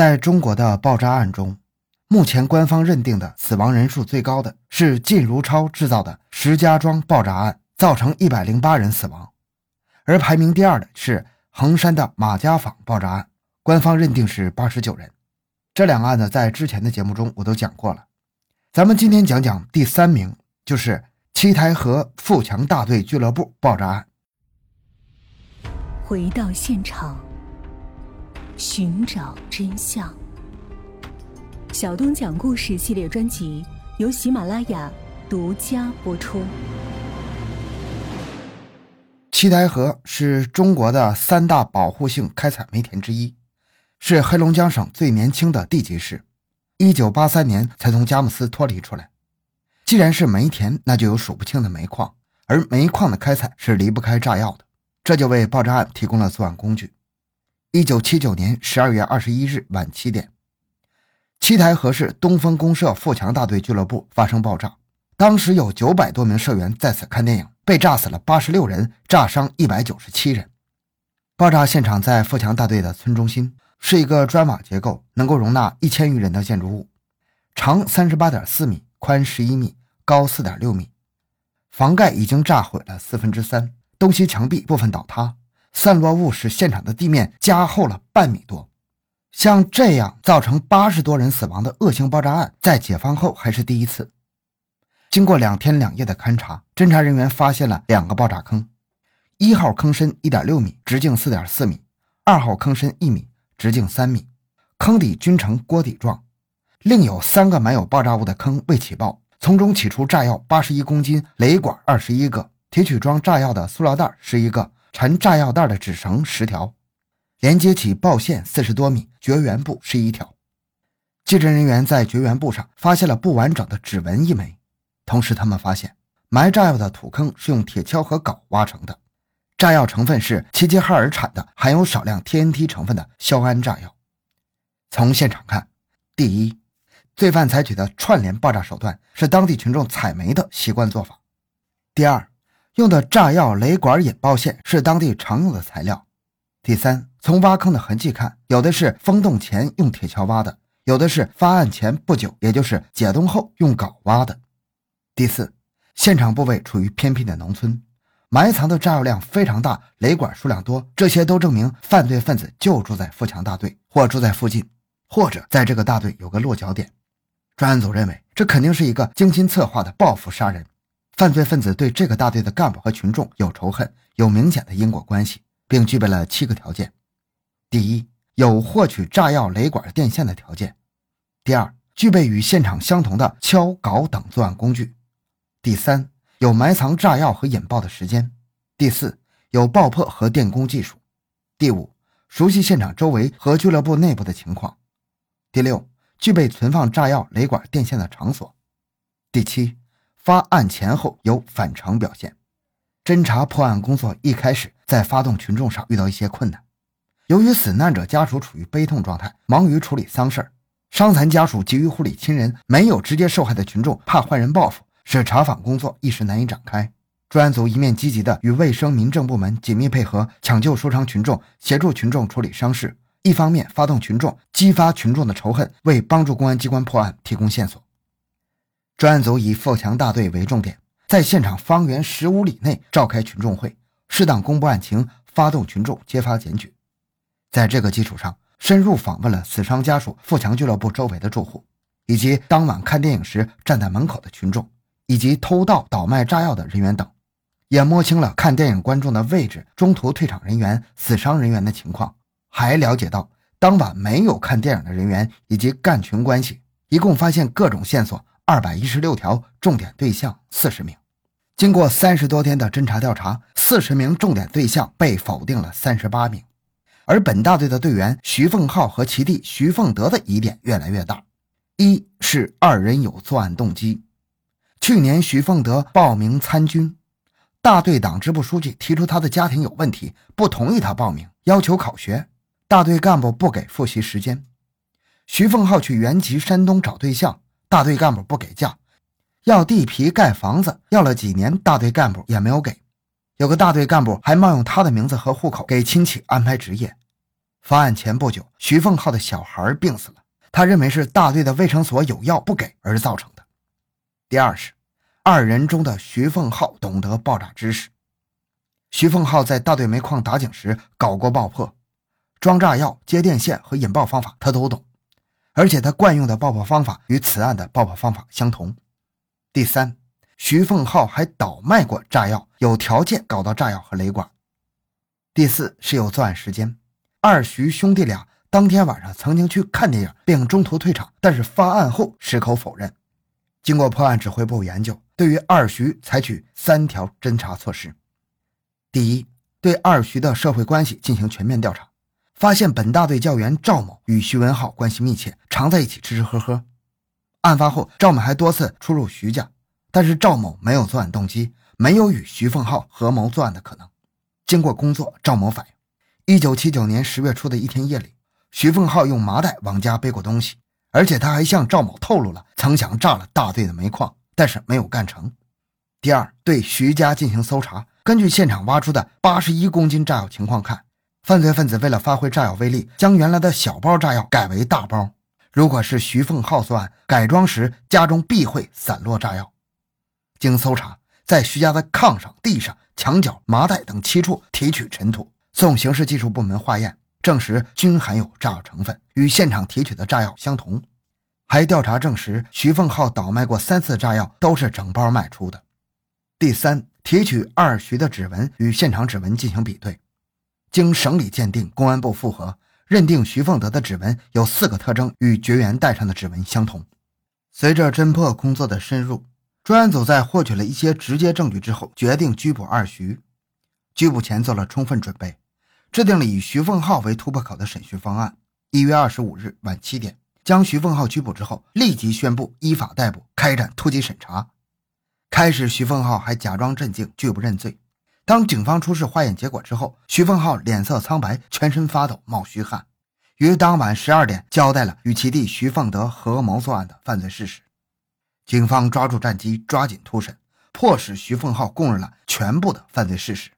在中国的爆炸案中，目前官方认定的死亡人数最高的是靳如超制造的石家庄爆炸案，造成一百零八人死亡；而排名第二的是衡山的马家坊爆炸案，官方认定是八十九人。这两个案子在之前的节目中我都讲过了。咱们今天讲讲第三名，就是七台河富强大队俱乐部爆炸案。回到现场，寻找真相。小东讲故事系列专辑由喜马拉雅独家播出。七台河是中国的三大保护性开采煤田之一，是黑龙江省最年轻的地级市，一九八三年才从佳木斯脱离出来。既然是煤田，那就有数不清的煤矿，而煤矿的开采是离不开炸药的。这就为爆炸案提供了作案工具。一九七九年十二月二十一日晚七点，七台河市东风公社富强大队俱乐部发生爆炸，当时有九百多名社员在此看电影，被炸死了八十六人，炸伤一百九十七人。爆炸现场在富强大队的村中心，是一个砖瓦结构，能够容纳一千余人的建筑物，长三十八点四米，宽十一米，高四点六米，房盖已经炸毁了四分之三。东西墙壁部分倒塌，散落物使现场的地面加厚了半米多。像这样造成八十多人死亡的恶性爆炸案，在解放后还是第一次。经过两天两夜的勘查，侦查人员发现了两个爆炸坑：一号坑深一点六米，直径四点四米；二号坑深一米，直径三米，坑底均呈锅底状。另有三个埋有爆炸物的坑未起爆，从中取出炸药八十一公斤，雷管二十一个。提取装炸药的塑料袋十一个，缠炸药袋的纸绳十条，连接起爆线四十多米，绝缘布十一条。技侦人员在绝缘布上发现了不完整的指纹一枚，同时他们发现埋炸药的土坑是用铁锹和镐挖成的，炸药成分是齐齐哈尔产的含有少量 TNT 成分的硝铵炸药。从现场看，第一，罪犯采取的串联爆炸手段是当地群众采煤的习惯做法；第二。用的炸药雷管引爆线是当地常用的材料。第三，从挖坑的痕迹看，有的是封洞前用铁锹挖的，有的是发案前不久，也就是解冻后用镐挖的。第四，现场部位处于偏僻的农村，埋藏的炸药量非常大，雷管数量多，这些都证明犯罪分子就住在富强大队，或住在附近，或者在这个大队有个落脚点。专案组认为，这肯定是一个精心策划的报复杀人。犯罪分子对这个大队的干部和群众有仇恨，有明显的因果关系，并具备了七个条件：第一，有获取炸药雷管电线的条件；第二，具备与现场相同的锹、镐等作案工具；第三，有埋藏炸药和引爆的时间；第四，有爆破和电工技术；第五，熟悉现场周围和俱乐部内部的情况；第六，具备存放炸药雷管电线的场所；第七。发案前后有反常表现，侦查破案工作一开始在发动群众上遇到一些困难。由于死难者家属处于悲痛状态，忙于处理丧事儿伤残家属急于护理亲人，没有直接受害的群众怕坏人报复，使查访工作一时难以展开。专案组一面积极的与卫生民政部门紧密配合，抢救受伤群众，协助群众处理伤势；一方面发动群众，激发群众的仇恨，为帮助公安机关破案提供线索。专案组以富强大队为重点，在现场方圆十五里内召开群众会，适当公布案情，发动群众揭发检举。在这个基础上，深入访问了死伤家属、富强俱乐部周围的住户，以及当晚看电影时站在门口的群众，以及偷盗、倒卖炸药的人员等，也摸清了看电影观众的位置、中途退场人员、死伤人员的情况，还了解到当晚没有看电影的人员以及干群关系，一共发现各种线索。二百一十六条，重点对象四十名。经过三十多天的侦查调查，四十名重点对象被否定了三十八名。而本大队的队员徐凤浩和其弟徐凤德的疑点越来越大：一是二人有作案动机。去年徐凤德报名参军，大队党支部书记提出他的家庭有问题，不同意他报名，要求考学。大队干部不给复习时间。徐凤浩去原籍山东找对象。大队干部不给价，要地皮盖房子，要了几年，大队干部也没有给。有个大队干部还冒用他的名字和户口给亲戚安排职业。发案前不久，徐凤浩的小孩病死了，他认为是大队的卫生所有药不给而造成的。第二是，二人中的徐凤浩懂得爆炸知识。徐凤浩在大队煤矿打井时搞过爆破，装炸药、接电线和引爆方法他都懂，而且他惯用的爆破方法与此案的爆破方法相同。第三，徐凤浩还倒卖过炸药，有条件搞到炸药和雷管。第四是有作案时间，二徐兄弟俩当天晚上曾经去看电影，并中途退场，但是发案后矢口否认。经过破案指挥部研究，对于二徐采取三条侦查措施。第一，对二徐的社会关系进行全面调查，发现本大队教员赵某与徐文浩关系密切，常在一起吃吃喝喝。案发后，赵某还多次出入徐家，但是赵某没有作案动机，没有与徐凤浩合谋作案的可能。经过工作，赵某反映，一九七九年十月初的一天夜里，徐凤浩用麻袋往家背过东西，而且他还向赵某透露了曾想炸了大队的煤矿，但是没有干成。第二，对徐家进行搜查。根据现场挖出的八十一公斤炸药情况看，犯罪分子为了发挥炸药威力，将原来的小包炸药改为大包。如果是徐凤浩作案，改装时家中必会散落炸药。经搜查，在徐家的炕上、地上、墙角、麻袋等七处提取尘土，送刑事技术部门化验，证实均含有炸药成分，与现场提取的炸药相同。还调查证实，徐凤浩倒卖过三次炸药，都是整包卖出的。第三。提取二徐的指纹与现场指纹进行比对，经省里鉴定，公安部复核认定徐凤德的指纹有四个特征与绝缘带上的指纹相同。随着侦破工作的深入，专案组在获取了一些直接证据之后，决定拘捕二徐。拘捕前做了充分准备，制定了以徐凤浩为突破口的审讯方案。一月二十五日晚七点，将徐凤浩拘捕之后，立即宣布依法逮捕，开展突击审查。开始，徐凤浩还假装镇静，拒不认罪。当警方出示化验结果之后，徐凤浩脸色苍白，全身发抖，冒虚汗。于当晚十二点交代了与其弟徐凤德合谋作案的犯罪事实。警方抓住战机，抓紧突审，迫使徐凤浩供认了全部的犯罪事实。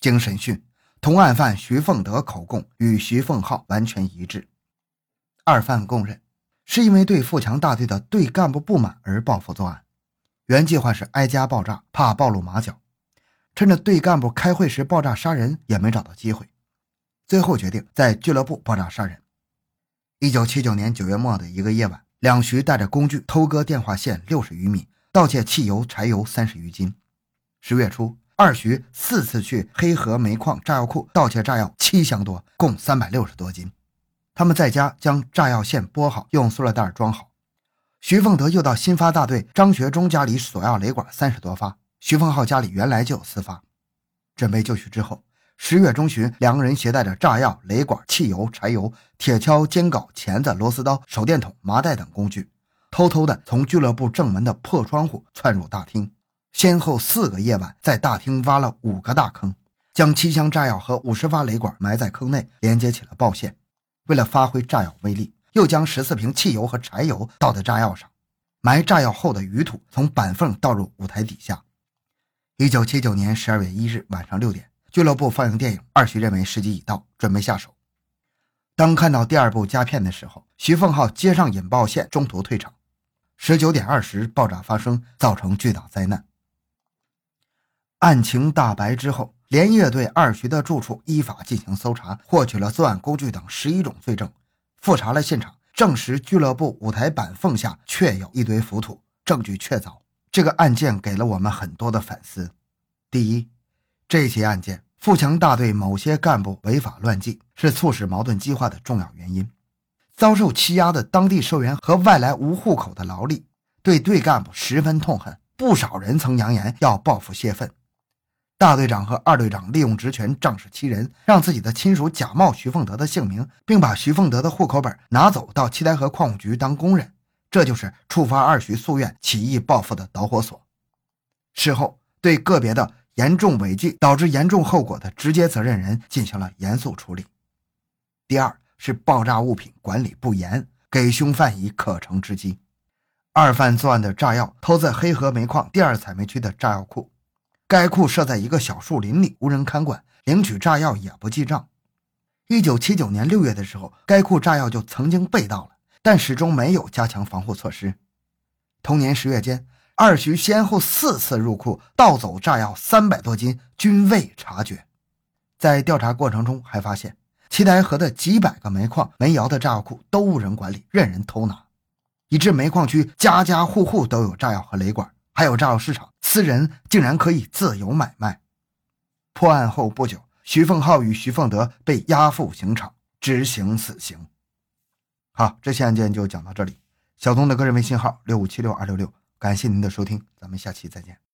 经审讯，同案犯徐凤德口供与徐凤浩完全一致。二犯供认，是因为对富强大队的队干部不满而报复作案。原计划是挨家爆炸，怕暴露马脚，趁着队干部开会时爆炸杀人，也没找到机会。最后决定在俱乐部爆炸杀人。一九七九年九月末的一个夜晚，两徐带着工具偷割电话线六十余米，盗窃汽油、柴油三十余斤。十月初，二徐四次去黑河煤矿炸药库盗窃炸药七箱多，共三百六十多斤。他们在家将炸药线拨好，用塑料袋装好。徐凤德又到新发大队张学忠家里索要雷管三十多发，徐凤浩家里原来就有私发。准备就绪之后，十月中旬，两个人携带着炸药、雷管、汽油、柴油、铁锹、尖镐、钳子、螺丝刀、手电筒、麻袋等工具，偷偷的从俱乐部正门的破窗户窜入大厅，先后四个夜晚在大厅挖了五个大坑，将七箱炸药和五十发雷管埋在坑内，连接起了爆线。为了发挥炸药威力。又将十四瓶汽油和柴油倒在炸药上，埋炸药后的余土从板缝倒入舞台底下。一九七九年十二月一日晚上六点，俱乐部放映电影，二徐认为时机已到，准备下手。当看到第二部佳片的时候，徐凤浩接上引爆线，中途退场。十九点二十，爆炸发生，造成巨大灾难。案情大白之后，连夜对二徐的住处依法进行搜查，获取了作案工具等十一种罪证。复查了现场，证实俱乐部舞台板缝下确有一堆浮土，证据确凿。这个案件给了我们很多的反思。第一，这起案件富强大队某些干部违法乱纪，是促使矛盾激化的重要原因。遭受欺压的当地社员和外来无户口的劳力，对队干部十分痛恨，不少人曾扬言要报复泄愤。大队长和二队长利用职权仗势欺人，让自己的亲属假冒徐凤德的姓名，并把徐凤德的户口本拿走到七台河矿务局当工人，这就是触发二徐夙愿起义报复的导火索。事后，对个别的严重违纪导致严重后果的直接责任人进行了严肃处理。第二是爆炸物品管理不严，给凶犯以可乘之机。二犯作案的炸药偷在黑河煤矿第二采煤区的炸药库。该库设在一个小树林里，无人看管，领取炸药也不记账。一九七九年六月的时候，该库炸药就曾经被盗了，但始终没有加强防护措施。同年十月间，二徐先后四次入库盗走炸药三百多斤，均未察觉。在调查过程中，还发现七台河的几百个煤矿、煤窑的炸药库都无人管理，任人偷拿，以致煤矿区家家户户都有炸药和雷管，还有炸药市场，私人竟然可以自由买卖。破案后不久，徐凤浩与徐凤德被押赴刑场执行死刑。好，这期案件就讲到这里。小东的个人微信号六五七六二六六，感谢您的收听，咱们下期再见。